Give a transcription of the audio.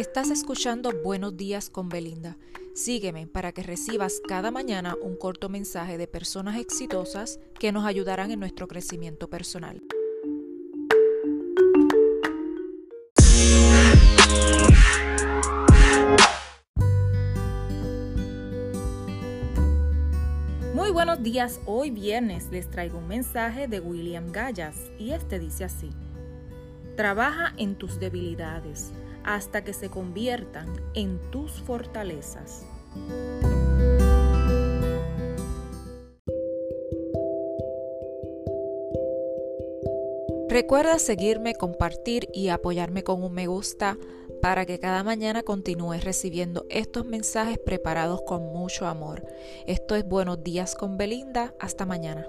Estás escuchando Buenos días con Belinda. Sígueme para que recibas cada mañana un corto mensaje de personas exitosas que nos ayudarán en nuestro crecimiento personal. Muy buenos días, hoy viernes les traigo un mensaje de William Gallas y este dice así. Trabaja en tus debilidades hasta que se conviertan en tus fortalezas. Recuerda seguirme, compartir y apoyarme con un me gusta para que cada mañana continúes recibiendo estos mensajes preparados con mucho amor. Esto es Buenos días con Belinda. Hasta mañana.